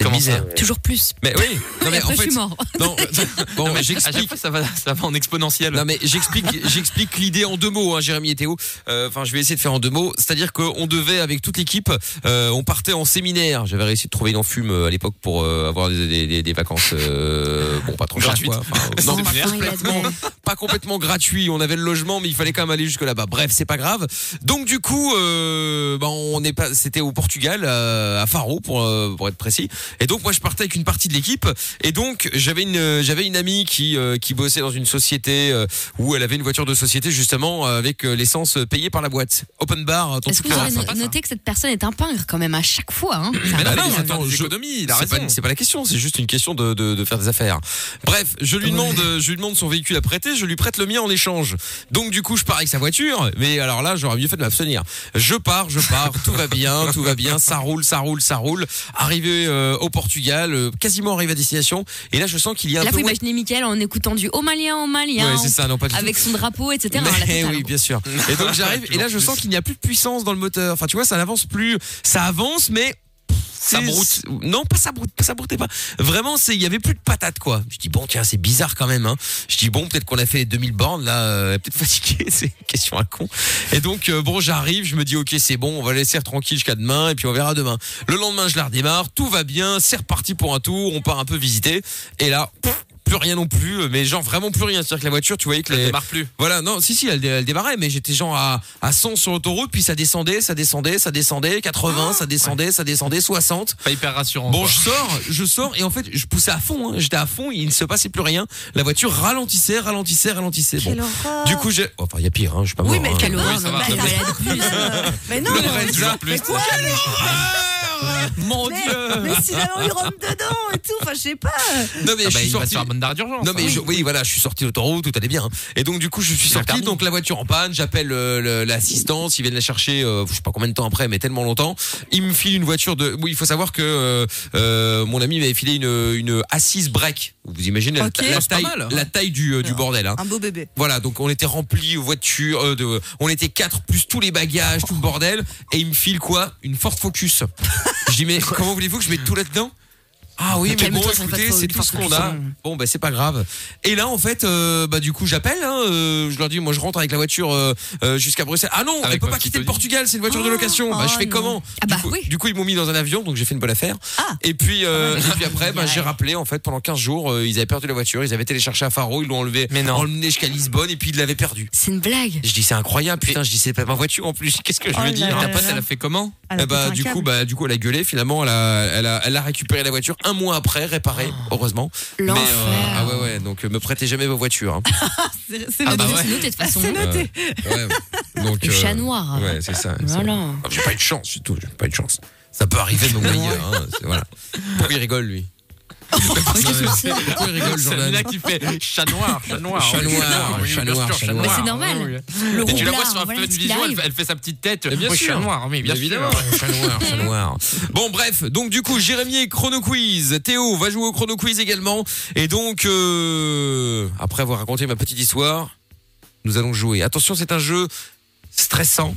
Comment
ça
Toujours plus.
Mais oui. Non, mais en
après, je
fait.
suis mort.
Non, bon,
Non, mais à chaque
j'explique.
fois, ça va, ça va en exponentiel.
Non mais j'explique, j'explique l'idée en deux mots, hein, Jérémy et Théo. Euh, Enfin, je vais essayer de faire en deux mots. C'est-à-dire qu'on devait avec toute l'équipe, euh, on partait en séminaire. J'avais réussi de trouver une enfume euh, à l'époque pour euh, avoir des, des- des- des vacances, euh, bon pas trop
Gratuites.
non,
a
complètement, pas complètement gratuit. On avait le logement, mais il fallait quand même aller jusque là-bas. Bref, c'est pas grave. Donc du coup, euh, bah, on n'est pas, c'était au Portugal, euh, à Faro pour euh, pour être précis. Et donc moi, je partais avec une partie de l'équipe. Et donc j'avais une j'avais une amie qui euh, qui bossait dans une société euh, où elle avait une voiture de société justement euh, avec euh, l'essence payée par la boîte. Open bar.
Est-ce que vous avez noté que cette personne est un pingre quand même à chaque fois hein? Ça
Mais non, faut faire des
je-
il a
c'est
raison.
pas, c'est pas la question, c'est juste une question de, de, de faire des affaires. Bref, je lui demande, je lui demande son véhicule à prêter, je lui prête le mien en échange. Donc du coup, je pars avec sa voiture, mais alors là, j'aurais mieux fait de m'abstenir. Je pars, je pars, tout va bien, tout va bien, ça roule, ça roule, ça roule. Arrivé euh, au Portugal, euh, quasiment arrivé à destination, et là, je sens qu'il y a un
Là,
peu.
faut imaginer Mickaël en écoutant du au malien, au malien.
Ouais, ça, non pas du tout.
Avec son drapeau, etc.
Mais oui, bien sûr. Et donc j'arrive et là je sens qu'il n'y a plus de puissance dans le moteur. Enfin, tu vois, ça n'avance plus. Ça avance, mais
Ça
c'est-
broute.
Non, pas ça broute, ça broutait pas. Vraiment, c'est il y avait plus de patate quoi. Je dis bon tiens, c'est bizarre quand même hein. Je dis bon, peut-être qu'on a fait les 2000 bornes là, euh, peut-être fatigué, c'est une question à con. Et donc euh, bon, j'arrive, je me dis OK, c'est bon, on va laisser tranquille jusqu'à demain et puis on verra demain. Le lendemain, je la redémarre, tout va bien, c'est reparti pour un tour, on part un peu visiter et là pff, plus rien non plus, mais genre vraiment plus rien. C'est-à-dire que la voiture, tu voyais que
Elle
les,
démarre plus.
voilà, non, si, si, elle, dé- elle démarrait, mais j'étais genre à, à 100 sur l'autoroute, puis ça descendait, ça descendait, ça descendait, 80, ça descendait, ça descendait, 60.
Pas hyper rassurant.
Bon,
quoi.
je sors, je sors, et en fait, je poussais à fond, hein, j'étais à fond, il ne se passait plus rien. La voiture ralentissait, ralentissait, ralentissait. Bon.
Quelle horreur.
Du coup, j'ai. Enfin, il y a pire, hein, je suis pas
Oui,
mort.
mais
hein.
quelle horreur.
Oui, ça
non,
va.
bah,
Ça va être plus.
euh, Mais non, mais-
toujours plus.
Mon
mais,
dieu!
mais si la lui rentre dedans et tout, enfin je sais pas.
Non, mais
Ah
je
bah,
suis
il va
sorti.
un bonne d'arrêt d'urgence.
Non mais
hein.
je- oui voilà je suis sorti de l'autoroute tout allait bien hein. et donc du coup je suis sorti donc la voiture en panne j'appelle euh, l'assistance ils viennent la chercher euh, je sais pas combien de temps après mais tellement longtemps il me file une voiture de oui il faut savoir que euh, euh, mon ami m'avait filé une une assise break vous imaginez la- la,
pas
taille
mal.
la taille du euh, du bordel hein.
Un beau bébé.
Voilà, donc on était remplis voiture, euh, de, on était quatre plus tous les bagages, tout le bordel, et il me file quoi? Une Ford Focus. Je dis mais comment voulez-vous que je mette tout là-dedans ah oui, mais bon, écoutez, c'est tout ce qu'on a. Bon, bah c'est pas grave. Et là, en fait, euh, bah du coup, j'appelle. Hein, euh, je leur dis, moi, je rentre avec la voiture euh, jusqu'à Bruxelles. Ah non, elle peut pas quitter le. Portugal, c'est une voiture de
Oh,
location. bah je
oh
fais
non.
comment
Ah
du,
bah
coup,
oui.
du coup, ils m'ont mis dans un avion, donc j'ai fait une bonne affaire.
Ah.
Et puis, euh, et puis après, bah, j'ai rappelé en fait pendant 15 jours, euh, ils avaient perdu la voiture, ils avaient chercher à Faro, ils l'ont enlevé,
Mais non.
emmené jusqu'à Lisbonne, et puis ils l'avaient perdu.
C'est une blague.
Je dis c'est incroyable, putain, je dis c'est pas ma voiture en plus. Qu'est-ce que je
Oh
veux dire
Ta pote, elle a fait comment
eh bah, du coup, bah, du coup, elle a gueulé. Finalement, elle a, elle a, elle a récupéré la voiture un mois après, réparée, heureusement. Mais,
L'enfer.
ah ouais, ouais. Donc, euh, me prêtez jamais vos voitures. Hein.
C'est c'est
Ah
noté.
bah ouais.
C'est noté de toute façon.
C'est noté.
Euh, ouais. Donc,
Le
euh,
chat noir.
Ouais, c'est ça. c'est-
Voilà.
Ah, J'ai pas eu de chance, du tout. J'ai pas eu de chance. Ça peut arriver, mais au milieu. Hein, c'est- voilà. Pourquoi il rigole, lui? Pourquoi il rigole, Jordan
Samina qui fait chat noir, chat noir.
Chat noir, chat noir, chat
chat
noir.
Mais c'est normal.
oui.
Le
Et tu la vois sur un
voilà
fun vision, elle, fait- elle fait sa petite tête.
Mais bien sûr.
chat noir, oui, bien
Évidemment,
sûr.
chat noir, chat noir. Bon bref, donc du coup Jérémy et chrono quiz. Théo va jouer au chrono quiz également. Et donc euh, après avoir raconté ma petite histoire, nous allons jouer. Attention, c'est un jeu stressant.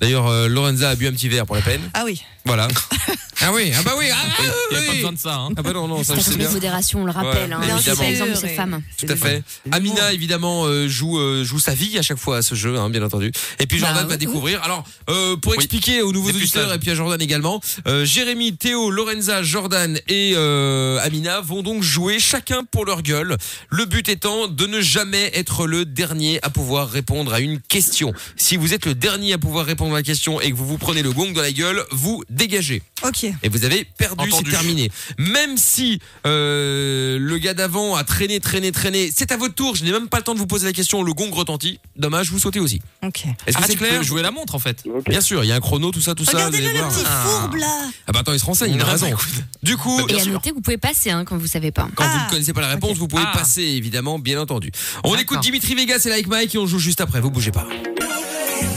D'ailleurs, euh, Lorenza a bu un petit verre pour la peine.
Ah oui.
Voilà. ah oui, ah bah oui, ah,
Il n'y a pas
oui.
besoin de ça. hein.
Ah bah non, non, ça
C'est
je sais bien.
modération, on le rappelle.
Ouais,
hein. C'est l'exemple de ces femmes.
Tout à fait. Amina évidemment euh, joue euh, joue sa vie à chaque fois à ce jeu, hein, bien entendu. Et puis Jordan
Bah,
va
oui.
découvrir. Alors euh, pour
Oui.
expliquer aux nouveaux auditeurs et puis à Jordan également, euh, Jérémy, Théo, Lorenza, Jordan et euh, Amina vont donc jouer chacun pour leur gueule. Le but étant de ne jamais être le dernier à pouvoir répondre à une question. Si vous êtes le dernier à pouvoir répondre à la question et que vous vous prenez le gong dans la gueule, vous dégagez
Ok.
et vous avez perdu, c'est terminé. Même si euh, le gars d'avant a traîné, traîné, traîné, c'est à votre tour. Je n'ai même pas le temps de vous poser la question. Le gong retentit. Dommage, vous sautez aussi.
Ok.
Est-ce que
Ah,
c'est clair
peux jouer la montre en fait.
Bien sûr, il y a un chrono, tout ça, tout ça. allez
le
voir.
petit fourbe là.
Ah bah attends, il se renseigne, il a
Ah,
raison.
bah.
Du coup,
Et à noter, vous pouvez passer hein, quand vous savez pas.
quand vous
Ah.
ne connaissez pas la réponse, vous pouvez
Ah.
passer, évidemment, bien entendu. On écoute Dimitri Vegas et Like Mike et on joue juste après. Vous bougez pas.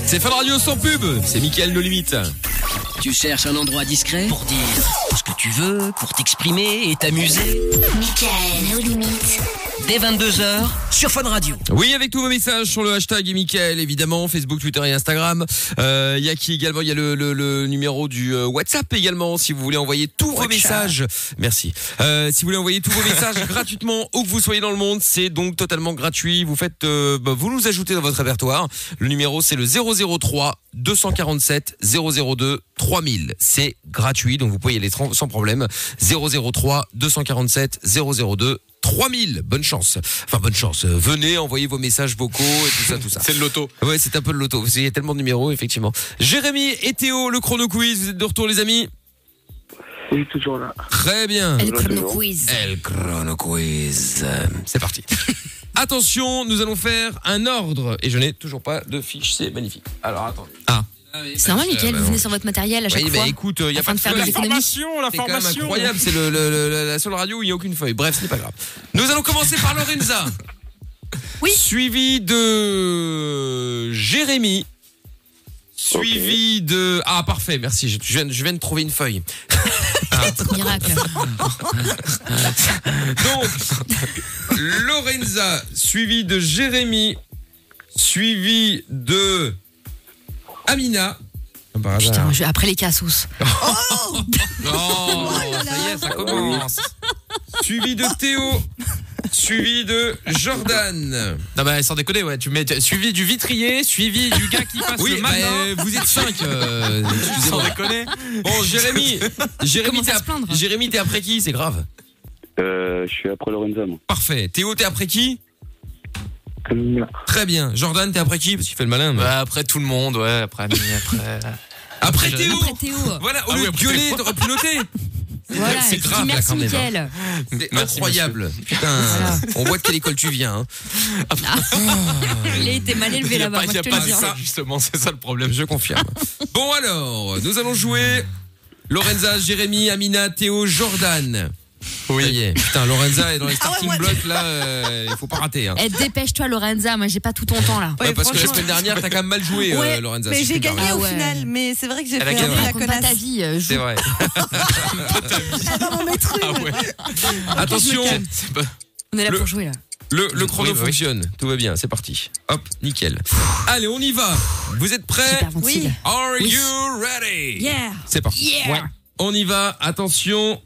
C'est Fun Radio sans pub. C'est Mickaël No Limite.
Tu cherches un endroit discret pour dire ce que tu veux, pour t'exprimer et t'amuser.
Michael, nos limites.
Dès 22h sur Fun Radio.
Oui, avec tous vos messages sur le hashtag et Mickaël, évidemment, Facebook, Twitter et Instagram. Euh, Il y a qui également? Il y a le, le, le numéro du euh, WhatsApp également, si vous voulez envoyer tous vos messages. Merci. Euh, si vous voulez envoyer tous vos messages gratuitement, où que vous soyez dans le monde, c'est donc totalement gratuit. Vous faites, euh, bah, vous nous ajoutez dans votre répertoire. Le numéro, c'est le 003 247 002 3000. C'est gratuit, donc vous pouvez y aller sans problème. 003 247 002 3000. Bonne chance. Enfin, bonne chance. Euh, Venez, envoyez vos messages vocaux et tout ça, tout ça.
C'est le loto.
Ouais, c'est un peu le loto. Qu'il y a tellement de numéros, effectivement. Jérémy et Théo, le chrono quiz. Vous êtes de retour, les amis
Oui, toujours là.
Très bien.
Et le chrono quiz.
El chrono quiz. C'est parti. Attention, nous allons faire un ordre. Et je n'ai toujours pas de fiche, c'est magnifique. Alors, attendez.
Ah.
C'est normal,
Euh,
Mickaël,
bah
vous
non.
venez sur votre matériel à chaque
Oui,
fois.
bah écoute, il y a pas de
faire économies.
Formation, la
C'est incroyable, c'est le, le- le- la seule radio où il n'y a aucune feuille. Bref, ce n'est pas grave. Nous allons commencer par Lorenza.
Oui.
Suivi de Jérémy. Suivi de... Ah, parfait, merci. Je, je viens, je viens de trouver une feuille.
Miracle.
Donc, Lorenza, suivi de Jérémy, suivi de Amina. Par.
Putain, je- après les cassos.
Non, ça y est, ça commence. Suivi de Théo, suivi de Jordan.
Non bah sans déconner ouais, tu mets suivi du vitrier, suivi du gars qui passe
Oui,
le
bah,
matin.
euh, vous êtes cinq. euh,
sans déconner.
Bon, Jérémy, Jérémy,
Commence
t'es
à se plaindre.
ap- Jérémy, t'es après qui? C'est grave.
Euh, je suis après Lorenza, moi.
Parfait. Théo, t'es après qui? Très bien. Jordan, t'es après qui? Parce qu'il fait le malin. mais-
Bah, après tout le monde, ouais, après Ami, après.
Après
après,
Théo.
Après Théo.
Voilà, au
Ah
lieu
oui,
de
après
gueuler,
Théo.
t'aurais pu noter.
Voilà,
c'est
et tu
grave, là,
merci
quand même, hein.
Mickaël.
C'est
Merci,
incroyable. Putain, on voit de quelle école tu viens. hein.
Il a été mal élevé
Il y a
là-bas,
pas,
moi
il y
je
a
te
pas
le dis.
ça justement, c'est ça le problème.
Je confirme. Bon alors, nous allons jouer Lorenza, Jérémy, Amina, Théo, Jordan.
Oui.
Ça y est. Putain, Lorenza est dans les
Ah ouais,
starting
moi,
blocks là, euh, il faut pas rater. Hein.
Eh, dépêche-toi Lorenza, moi j'ai pas tout ton temps là.
Ouais,
Ouais,
parce que la semaine dernière, t'as quand même mal joué, euh, Lorenza.
mais
si
j'ai gagné au
Ah
final, mais c'est vrai que j'ai
Elle a
fait
gagné.
la
Raconte pas ta
connasse.
vie, euh.
C'est vrai.
Elle va m'en mettre une.
Ah ouais.
Attention,
pas-
On est là
Le-
pour jouer là.
le, le chrono
Oui, oui.
fonctionne. Tout va bien, c'est parti. Hop, nickel. Allez, on y va. Vous êtes prêts?
Ventile.
Are
Oui.
you ready?
Yeah.
C'est parti.
Yeah.
Ouais. On y va, attention.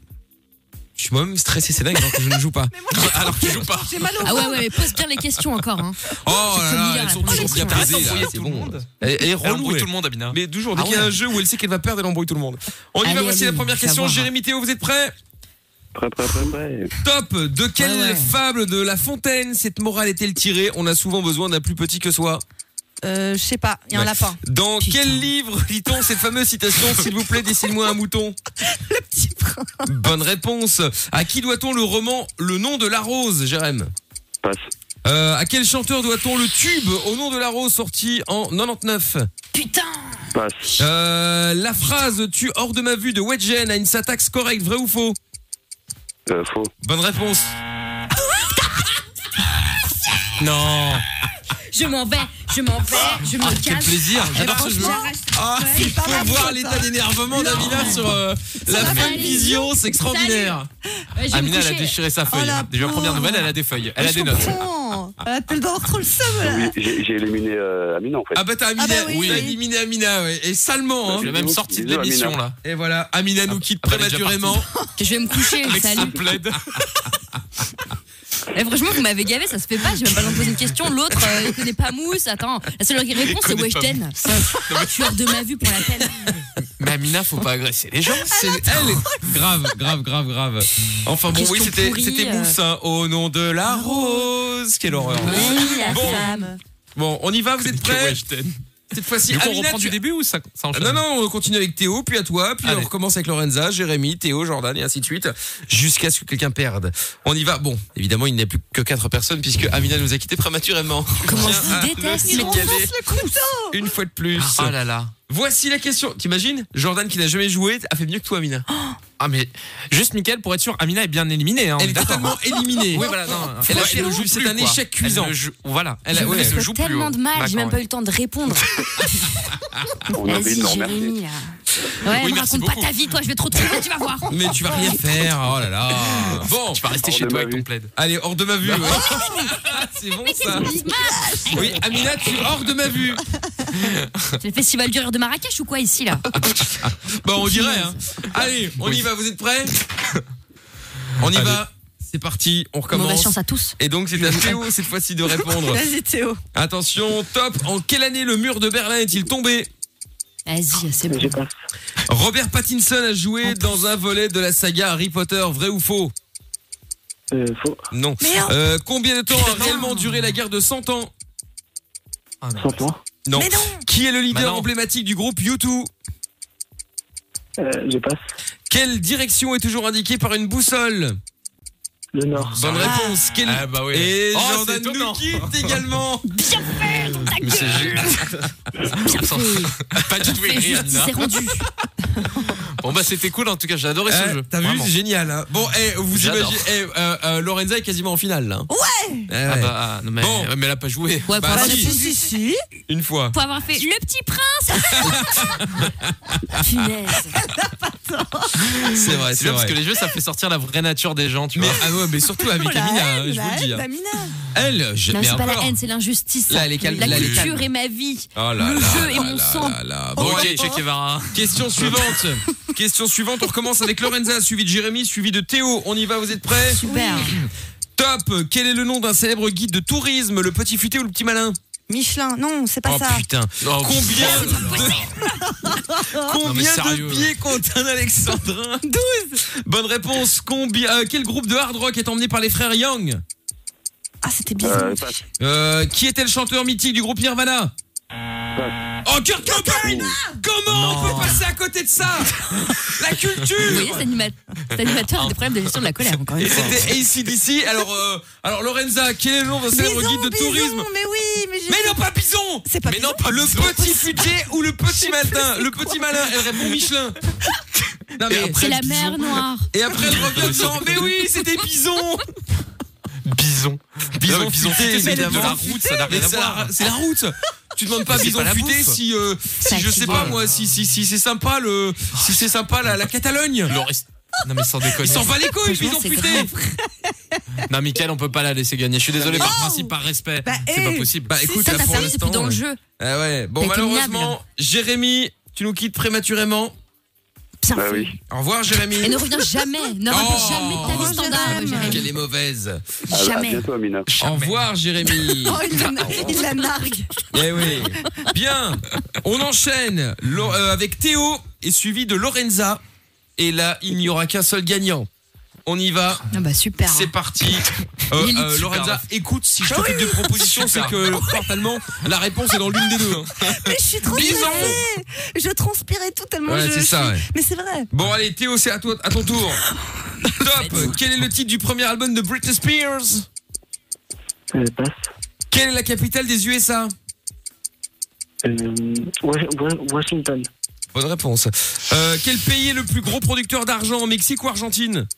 Je suis moi-même stressé, c'est dingue alors que je ne joue pas.
Alors tu joues pas.
J'ai mal au
Ah ouais, ouais, mais pose bien les questions encore. Hein.
Oh là là, elles sont toujours bien
question.
posées c'est
tout le
bon.
monde.
Elle,
embrouille tout le monde, Amina.
Mais toujours, dès
Ah
qu'il y a un jeu où elle sait qu'elle va perdre, elle embrouille tout le monde. On y
Allez,
va, voici la première question. Jérémy Théo, vous êtes prêts?
Prêt, prêt, prêt, prêt.
Top De quelle
Ouais, ouais.
fable de La Fontaine cette morale est-elle tirée? On a souvent besoin d'un plus petit que soi.
Euh, je sais pas, il y a un lapin.
Dans
Putain.
quel livre lit-on cette fameuse citation S'il vous plaît, dessine-moi un mouton?
Petit prince.
Bonne réponse. À qui doit-on le roman Le nom de la rose, Jérém?
Passe.
euh, À quel chanteur doit-on le tube Au nom de la rose sorti en 99
Putain
Passe.
Euh, la phrase tu hors de ma vue de Wedgen a une syntaxe correcte, vrai ou faux?
Euh, faux.
Bonne réponse. non.
Je m'en vais, je m'en vais, je me
Ah,
casse.
quel plaisir, j'adore ce jeu.
Ah,
feuille.
il faut voir l'état d'énervement d'Amina sur euh, la fin de vision, c'est extraordinaire.
Ouais,
Amina, elle a déchiré sa
Oh,
feuille.
la
Déjà, première nouvelle, elle a des feuilles. Elle a
Je
des notes.
Elle a d'avoir trop le seum
j'ai j'ai éliminé euh, Amina en fait.
Ah bah t'as
Ah bah
Amina,
oui,
éliminé Amina, ouais. et salement. Hein.
Je l'ai même sorti de l'émission, là.
Et voilà, Amina nous quitte
Ah bah,
prématurément.
Je vais me coucher, salut. Eh, franchement, vous m'avez gavé, ça se fait pas. J'ai même pas besoin de poser une question. L'autre, euh, il connaît pas Mousse. Attends, la seule réponse, c'est Weshden. Hors de ma vue pour la peine.
Mais Amina, faut pas agresser les gens.
C'est elle est grave, grave, grave, grave. Enfin bon, oui,
Question
c'était
pourrie,
c'était
euh.
Mousse hein, au nom de la rose. Quelle horreur.
Oui, la
Bon.
femme.
Bon, on y va, vous êtes prêts
Weshden.
Cette fois-ci,
Du coup, on
Amina,
reprend
tu-
du début ou ça, ça enchaîne
Non, non, on continue avec Théo, puis à toi, puis
Allez.
on recommence avec Lorenza, Jérémy, Théo, Jordan et ainsi de suite, jusqu'à ce que quelqu'un perde. On y va. Bon, évidemment, il n'y a plus que quatre personnes puisque Amina nous a quittés prématurément.
Comment je vous déteste,
le
mais
Le couteau.
Une fois de plus.
Oh là là.
Voici la question. T'imagines Jordan qui n'a jamais joué a fait mieux que toi, Amina.
Ah, mais juste, Mickaël, pour être sûr, Amina est bien éliminée. Hein, on
Elle est totalement éliminée.
Oui, voilà, non.
Elle a
Ouais,
fait
ne
le
joue
jeu, c'est
plus,
un échec
Elle
cuisant.
ne joue- Voilà.
Elle a-
Je
ouais, elle
joue plus
tellement
haut.
de mal, j'ai même pas eu le temps de répondre.
On avait
Vas-y, Ouais,
Oui,
me
merci
raconte pas ta vie, toi, je vais te retrouver, tu vas voir.
Mais tu vas rien faire. Oh là là. Bon,
Tu vas rester chez toi avec ton plaid.
allez, hors de ma vue. ouais. c'est bon ça. Oui, Amina, tu es hors de ma vue.
C'est le festival du rire de Marrakech ou quoi ici, là
Bon, on dirait. Hein. Allez, on y va. Vous êtes prêts On y
Allez.
va. C'est parti. On
Mauvaise
recommence.
chance à tous.
Et donc c'est à Théo cette fois-ci de répondre.
Vas-y Théo.
Attention, top. En quelle année le mur de Berlin est-il tombé?
Vas-y, c'est bon.
Robert Pattinson a joué dans un volet de la saga Harry Potter, vrai ou faux?
Euh, faux.
Non. Euh, combien de temps a réellement duré la guerre de 100 ans?
Ah, non.
100 points.
Non.
Mais non.
Qui est le leader
Bah non.
emblématique du groupe U2
Euh, j'ai pas.
Quelle direction est toujours indiquée par une boussole?
Le Nord.
Bonne réponse. Quelle-
Ah, bah oui.
Et
Oh, c'est
Jordan nous
étonnant.
quitte également.
Mais c'est Pas du tout
Et
écrit,
justice
Amina.
est rendue.
Bon, bah, c'était cool. En tout cas, j'ai adoré ce
Eh,
jeu.
T'as vu,
Vraiment.
c'est génial. hein. Bon, eh, vous
J'adore.
imaginez, eh, euh, euh, Lorenza est quasiment en finale là. Ouais.
Ah, bah, non, mais,
Bon.
ouais, mais elle a pas joué.
Ouais,
Bah,
pour, avoir
si.
répondu-
Si si.
Une fois.
pour avoir fait le petit prince. Punaise.
C'est vrai,
C'est
c'est
bien parce que les jeux, ça fait sortir la vraie nature des gens, tu
Mais,
vois.
ah ouais, mais surtout avec
la
Amina,
haine,
hein, je
la
vous le
haine
dis. hein. Elle, je,
Non,
mais
c'est pas
encore.
la haine, c'est l'injustice.
Là, elle est calme,
La
là, elle est
culture
calme.
est ma vie.
Oh là
Le
là
jeu est mon
là
sang.
là là.
Bon, ok,
allez,
Che Guevara.
question suivante. question suivante, on recommence avec Lorenza, suivi de Jérémy, suivi de Théo. On y va, vous êtes prêts
Super.
Top Quel est le nom d'un célèbre guide de tourisme Le petit futé ou le petit malin?
Michelin. Non, c'est pas
Oh
ça.
putain
Oh,
Combien
putain,
de... Combien
sérieux.
de pieds compte un alexandrin 12 Bonne réponse. Combien, euh, quel groupe de hard rock est emmené par les frères Young?
Ah, c'était bizarre.
Euh,
euh, Qui était le chanteur mythique du groupe Nirvana? Oh, Kurt Cobain Comment on peut passer à côté de ça? La
Vous
culture
voyez, cet, anima- cet animateur a des problèmes de gestion de la colère, encore une
Et
fois.
c'était ACDC. Alors, euh, alors Lorenza, quel est le nom d'un célèbre
Bison,
guide de
bison,
tourisme?
Mais oui, mais j'ai.
Mais non, pas Bison
C'est pas
Mais non,
Bison
pas le petit futé ou le petit matin Le petit malin, elle répond Michelin. Non, mais
C'est la mer noire.
Et après, elle revient non, mais oui, c'était Bison
Bison.
Bison
bison
futé,
futé, c'est de
évidemment.
la route, ça n'a rien à voir.
c'est la route tu demandes pas
C'est
bison
pas la
futé si euh, si je sais pas moi si si si c'est sympa le si c'est sympa la, la Catalogne
Le reste- Non, mais sans déconner.
il s'en bat les couilles
c'est
futé
grave.
Non, Mickaël, on peut pas la laisser gagner. Je suis désolé, par principe, par respect.
Bah,
c'est pas possible.
bah écoute
Ça,
là pour l'instant
dans le jeu.
Ah ouais bon malheureusement Jérémy tu nous quittes prématurément
Bah
fait.
oui.
au revoir Jérémy
Et ne reviens jamais. Ne
Oh.
jamais ta vie standard,
Jérémy.
Jérémy.
qu'elle est mauvaise
À, à
Jamais.
bientôt, Amina.
au revoir Jérémy
Oh, il la, il la nargue.
Eh oui. Bien. On enchaîne euh, avec Théo et suivi de Lorenza. Et là, il n'y aura qu'un seul gagnant. On y va.
Ah bah super.
C'est parti. Euh, euh, Lorenza, écoute, si je te fais deux propositions, c'est que fatalement, la réponse est dans l'une des deux. hein.
Mais je suis trop
Bison.
stressée. Je transpirais tout tellement
Ouais,
je.
c'est
je
ça,
suis-
ouais.
Mais c'est vrai.
Bon, allez, Théo, c'est à, toi, à ton tour. Top. Quel est le titre du premier album de Britney Spears?
Euh, passe.
Quelle est la capitale des USA
Euh, Wash- Wa- Washington.
Bonne réponse. Euh, quel pays est le plus gros producteur d'argent, Mexique ou Argentine?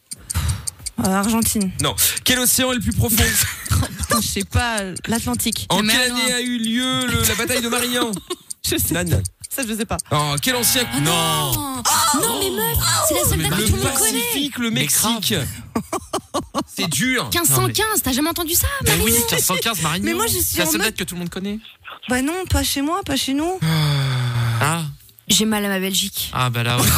Euh, Argentine.
Non. Quel océan est le plus profond
Putain, je sais pas, l'Atlantique.
En
Le
quelle année a eu lieu le- la bataille de Marignan
Je sais.
Nan.
Ça, je sais pas.
Oh, quel ancien Non
Oh, non, mais meuf, c'est la seule date que
Le
tout le monde connaît.
Pacifique, le Mexique. C'est dur.
1515, t'as jamais entendu ça
Mais
Marie
oui, 1515 Marignan.
Mais moi, je suis
C'est la
en
seule
mode-
date que tout le monde connaît.
Bah non, pas chez moi, pas chez nous.
Ah,
J'ai mal à ma Belgique.
ah bah là, ouais.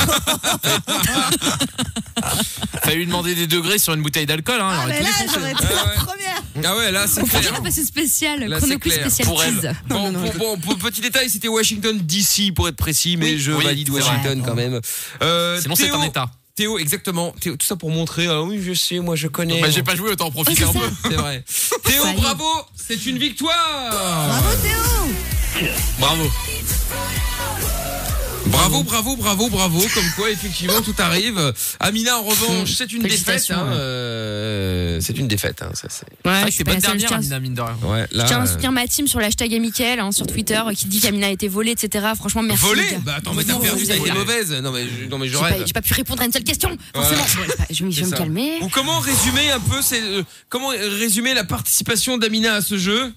Fallait lui demander des degrés sur une bouteille d'alcool, hein.
Ah, mais là, j'aurais été
Ouais,
la
ouais.
première.
Ah ouais, là c'est
On
clair.
dirait pas ce spécial,
Là, clair.
spécial
Pour elle.
Bon, pour- bon, pour petit détail, c'était Washington DC pour être précis, mais
Oui,
je
oui,
valide Washington
vrai.
quand même. Euh,
Sinon, c'est un état.
Théo, exactement. Théo, tout ça pour montrer. Ah oui, je sais, moi je connais.
Bah, j'ai pas joué, autant en profiter un peu.
C'est vrai. Théo, bravo, c'est une victoire.
Bravo Théo
Bravo.
Bravo, bravo, bravo, bravo. Comme quoi, effectivement, tout arrive. Amina, en revanche, c'est une défaite. Hein,
ouais.
euh, c'est une défaite. Hein, ça, c'est...
Ouais, je
c'est
suis
bonne
pas
dernière,
tiens-
Amina, mine de rien.
Ouais, là.
Je tiens à
euh,
soutenir ma team sur l'hashtag Amicael hein, sur Twitter qui dit qu'Amina a été volée, etc. Franchement, merci.
Volé
les gars.
Bah attends, mais t'as perdu, ça a été mauvaise. Non mais, non mais je
J'ai
rêve.
pas, j'ai pas pu répondre à une seule question,
Voilà.
forcément. Bon, je vais, je vais
C'est
me calmer.
Ou comment résumer un peu c'est euh, comment résumer la participation d'Amina à ce jeu?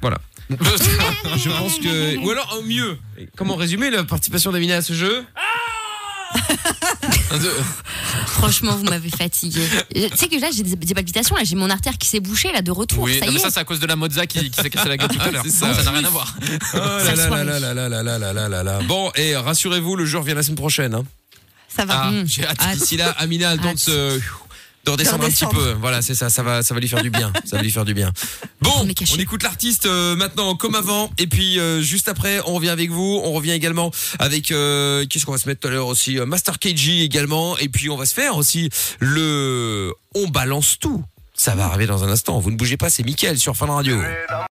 Voilà. Je pense que ou alors euh, mieux. Comment résumer la participation d'Amina à ce jeu Un, deux.
Franchement, vous m'avez fatigué. Tu sais que là, j'ai des, des palpitations, là, j'ai mon artère qui s'est bouchée là de retour.
Oui,
ça
non,
y
mais
est.
ça, c'est à cause de la Mozza qui, qui s'est cassé la gueule tout à l'heure.
C'est
Ça n'a rien à voir.
Oh là là là là là là là là là là là. Bon, et rassurez-vous, le jeu revient la semaine prochaine. Hein.
Ça va.
Ah,
Mmh.
j'ai hâte.
Ah,
D'ici là, Amina a le temps de redescendre un petit peu. Voilà, c'est ça, ça va, ça va lui faire du bien. Ça va lui faire du bien. Bon, On écoute l'artiste euh, maintenant comme avant, et puis euh, juste après, on revient avec vous. On revient également avec euh, qu'est-ce qu'on va se mettre tout à l'heure aussi, euh, Master KG également, et puis on va se faire aussi le on balance tout. Ça va arriver dans un instant. Vous ne bougez pas, c'est Mickaël sur Fun Radio.